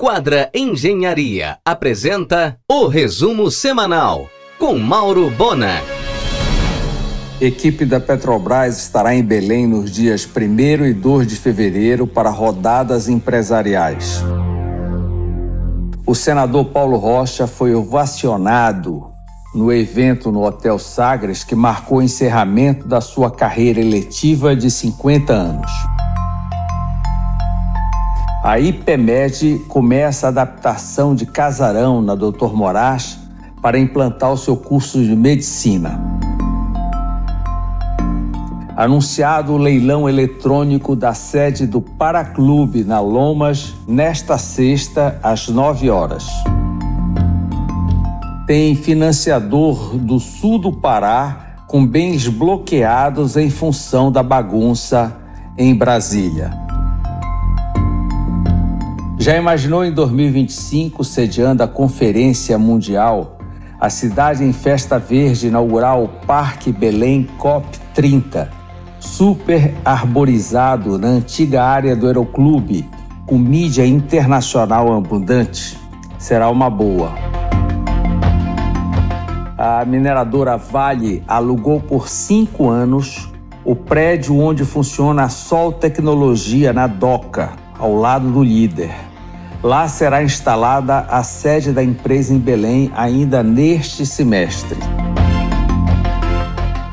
Quadra Engenharia apresenta o resumo semanal com Mauro Bona. Equipe da Petrobras estará em Belém nos dias 1 e 2 de fevereiro para rodadas empresariais. O senador Paulo Rocha foi ovacionado no evento no Hotel Sagres que marcou o encerramento da sua carreira eletiva de 50 anos. A IPMED começa a adaptação de casarão na Dr. Moraes para implantar o seu curso de medicina. Anunciado o leilão eletrônico da sede do Paraclube na Lomas nesta sexta às 9 horas. Tem financiador do sul do Pará com bens bloqueados em função da bagunça em Brasília. Já imaginou em 2025, sediando a Conferência Mundial, a cidade em festa verde inaugurar o Parque Belém COP30, super arborizado na antiga área do Aeroclube, com mídia internacional abundante? Será uma boa. A mineradora Vale alugou por cinco anos o prédio onde funciona a Sol Tecnologia na Doca, ao lado do líder. Lá será instalada a sede da empresa em Belém ainda neste semestre.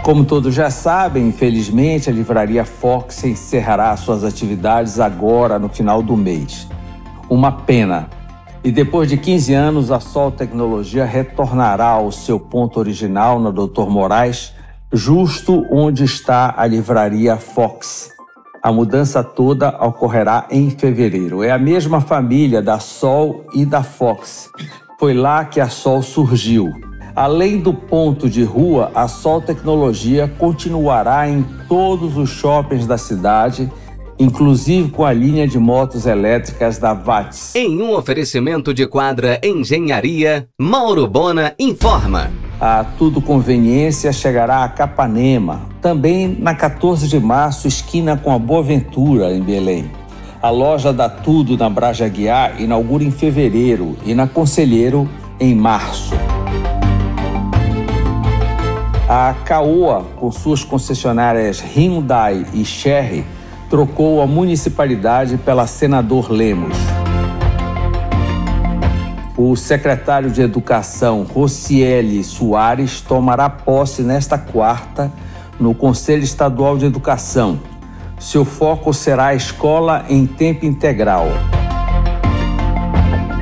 Como todos já sabem, infelizmente, a livraria Fox encerrará suas atividades agora no final do mês. Uma pena. E depois de 15 anos, a Sol Tecnologia retornará ao seu ponto original na Doutor Moraes, justo onde está a livraria Fox. A mudança toda ocorrerá em fevereiro. É a mesma família da Sol e da Fox. Foi lá que a Sol surgiu. Além do ponto de rua, a Sol Tecnologia continuará em todos os shoppings da cidade, inclusive com a linha de motos elétricas da VATS. Em um oferecimento de quadra Engenharia, Mauro Bona informa a Tudo Conveniência chegará a Capanema, também na 14 de março, esquina com a Boa Ventura, em Belém. A loja da Tudo na Braja Guiar inaugura em fevereiro e na Conselheiro em março. A Caoa, com suas concessionárias Hyundai e Cherry, trocou a municipalidade pela Senador Lemos. O secretário de Educação, Rocieli Soares, tomará posse nesta quarta no Conselho Estadual de Educação. Seu foco será a escola em tempo integral.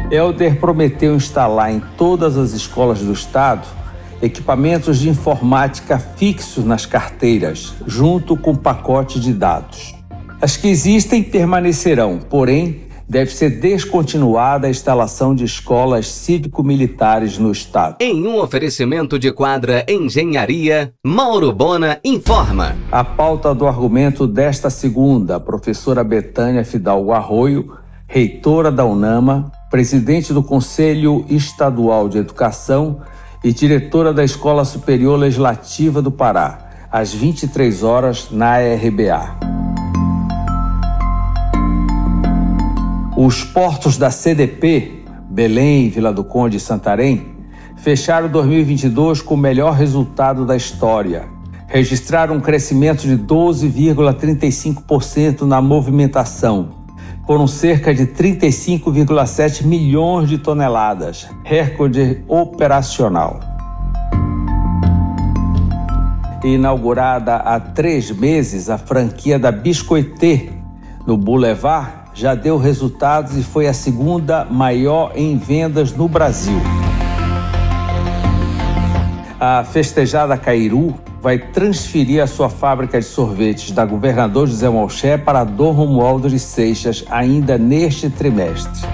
Helder prometeu instalar em todas as escolas do estado equipamentos de informática fixos nas carteiras, junto com pacote de dados. As que existem permanecerão, porém, deve ser descontinuada a instalação de escolas cívico-militares no Estado. Em um oferecimento de quadra Engenharia, Mauro Bona informa. A pauta do argumento desta segunda, a professora Betânia Fidalgo Arroio, reitora da UNAMA, presidente do Conselho Estadual de Educação e diretora da Escola Superior Legislativa do Pará, às 23 horas na RBA. Os portos da CDP, Belém, Vila do Conde e Santarém, fecharam 2022 com o melhor resultado da história. Registraram um crescimento de 12,35% na movimentação. Foram cerca de 35,7 milhões de toneladas, recorde operacional. Inaugurada há três meses, a franquia da Biscoitê, no Boulevard, já deu resultados e foi a segunda maior em vendas no Brasil. A festejada Cairu vai transferir a sua fábrica de sorvetes da Governador José Malché para Dom Romualdo de Seixas ainda neste trimestre.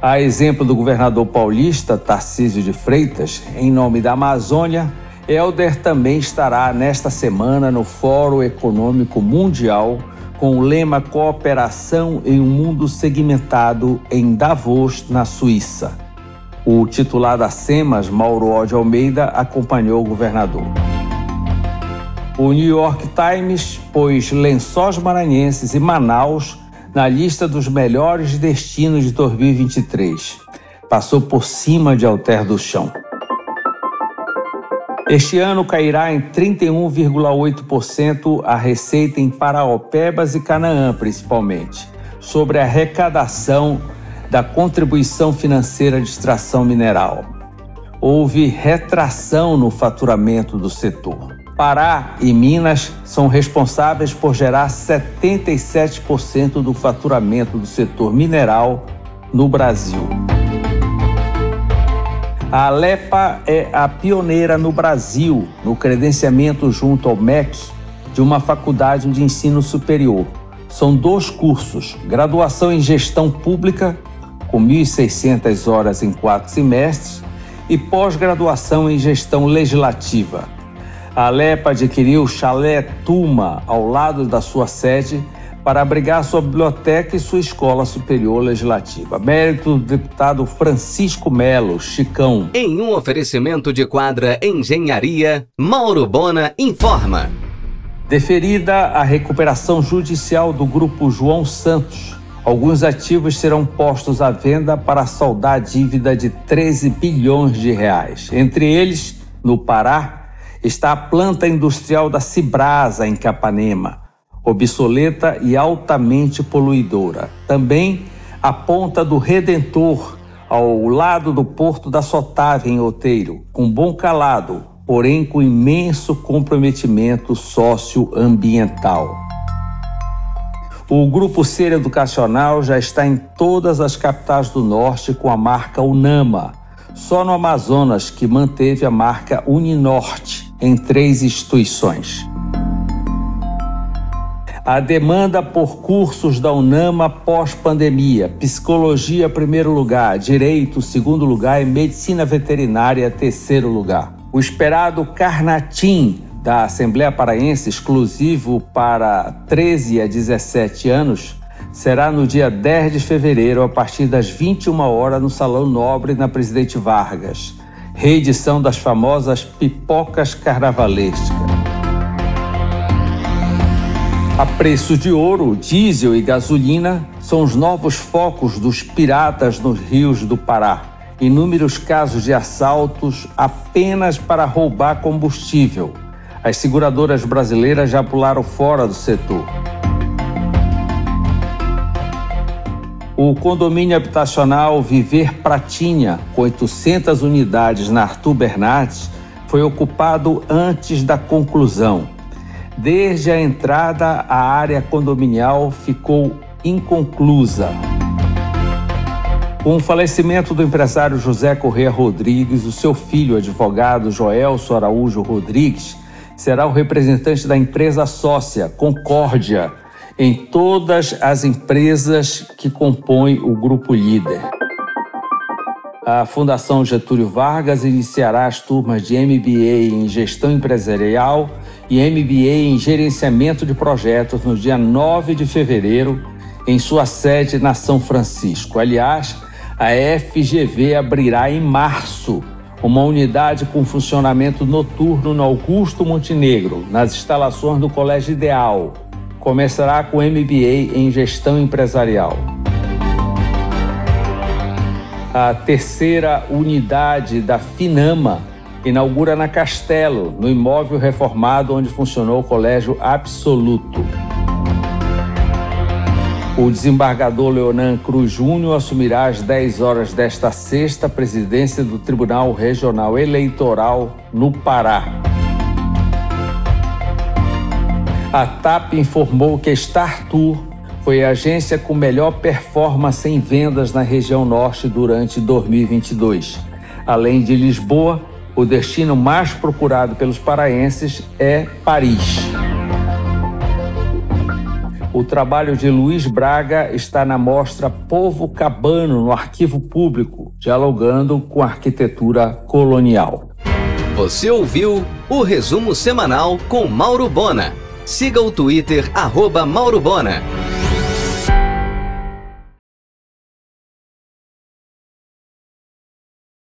A exemplo do governador paulista Tarcísio de Freitas, em nome da Amazônia, Helder também estará nesta semana no Fórum Econômico Mundial com o lema Cooperação em um Mundo Segmentado em Davos, na Suíça. O titular da SEMAS, Mauro Ode Almeida, acompanhou o governador. O New York Times pôs Lençóis Maranhenses e Manaus na lista dos melhores destinos de 2023. Passou por cima de Alter do Chão. Este ano cairá em 31,8% a receita em Paraopebas e Canaã, principalmente, sobre a arrecadação da contribuição financeira de extração mineral. Houve retração no faturamento do setor. Pará e Minas são responsáveis por gerar 77% do faturamento do setor mineral no Brasil. A Alepa é a pioneira no Brasil no credenciamento junto ao MEC de uma faculdade de ensino superior. São dois cursos: graduação em gestão pública, com 1.600 horas em quatro semestres, e pós-graduação em gestão legislativa a Alepa adquiriu o chalé Tuma ao lado da sua sede para abrigar sua biblioteca e sua escola superior legislativa. Mérito do deputado Francisco Melo, Chicão. Em um oferecimento de quadra Engenharia, Mauro Bona informa. Deferida a recuperação judicial do grupo João Santos, alguns ativos serão postos à venda para saldar a dívida de 13 bilhões de reais. Entre eles, no Pará, está a planta industrial da Cibrasa, em Capanema, obsoleta e altamente poluidora. Também a ponta do Redentor, ao lado do porto da Sotávia, em Outeiro, com bom calado, porém com imenso comprometimento socioambiental. O Grupo Ser Educacional já está em todas as capitais do Norte com a marca UNAMA, só no Amazonas que manteve a marca Uninorte em três instituições. A demanda por cursos da UNAMA pós-pandemia, psicologia primeiro lugar, direito segundo lugar e medicina veterinária terceiro lugar. O esperado Carnatim da Assembleia Paraense, exclusivo para 13 a 17 anos, será no dia 10 de fevereiro, a partir das 21 horas, no Salão Nobre, na Presidente Vargas reedição das famosas pipocas carnavalescas. A preço de ouro, diesel e gasolina são os novos focos dos piratas nos rios do Pará. Inúmeros casos de assaltos apenas para roubar combustível. As seguradoras brasileiras já pularam fora do setor. O condomínio habitacional Viver Pratinha, com 800 unidades na Arthur Bernardes, foi ocupado antes da conclusão. Desde a entrada, a área condominial ficou inconclusa. Com o falecimento do empresário José Corrêa Rodrigues, o seu filho, advogado Joelso Araújo Rodrigues, será o representante da empresa sócia Concórdia em todas as empresas que compõem o grupo líder. A Fundação Getúlio Vargas iniciará as turmas de MBA em Gestão Empresarial e MBA em Gerenciamento de Projetos no dia 9 de fevereiro, em sua sede na São Francisco. Aliás, a FGV abrirá em março uma unidade com funcionamento noturno no Augusto Montenegro, nas instalações do Colégio Ideal começará com MBA em Gestão Empresarial. A terceira unidade da Finama inaugura na Castelo, no imóvel reformado onde funcionou o Colégio Absoluto. O desembargador Leonan Cruz Júnior assumirá às 10 horas desta sexta presidência do Tribunal Regional Eleitoral no Pará. A TAP informou que Star foi a agência com melhor performance em vendas na região norte durante 2022. Além de Lisboa, o destino mais procurado pelos paraenses é Paris. O trabalho de Luiz Braga está na mostra Povo Cabano, no Arquivo Público, dialogando com a arquitetura colonial. Você ouviu o resumo semanal com Mauro Bona. Siga o Twitter, arroba Mauro Bona.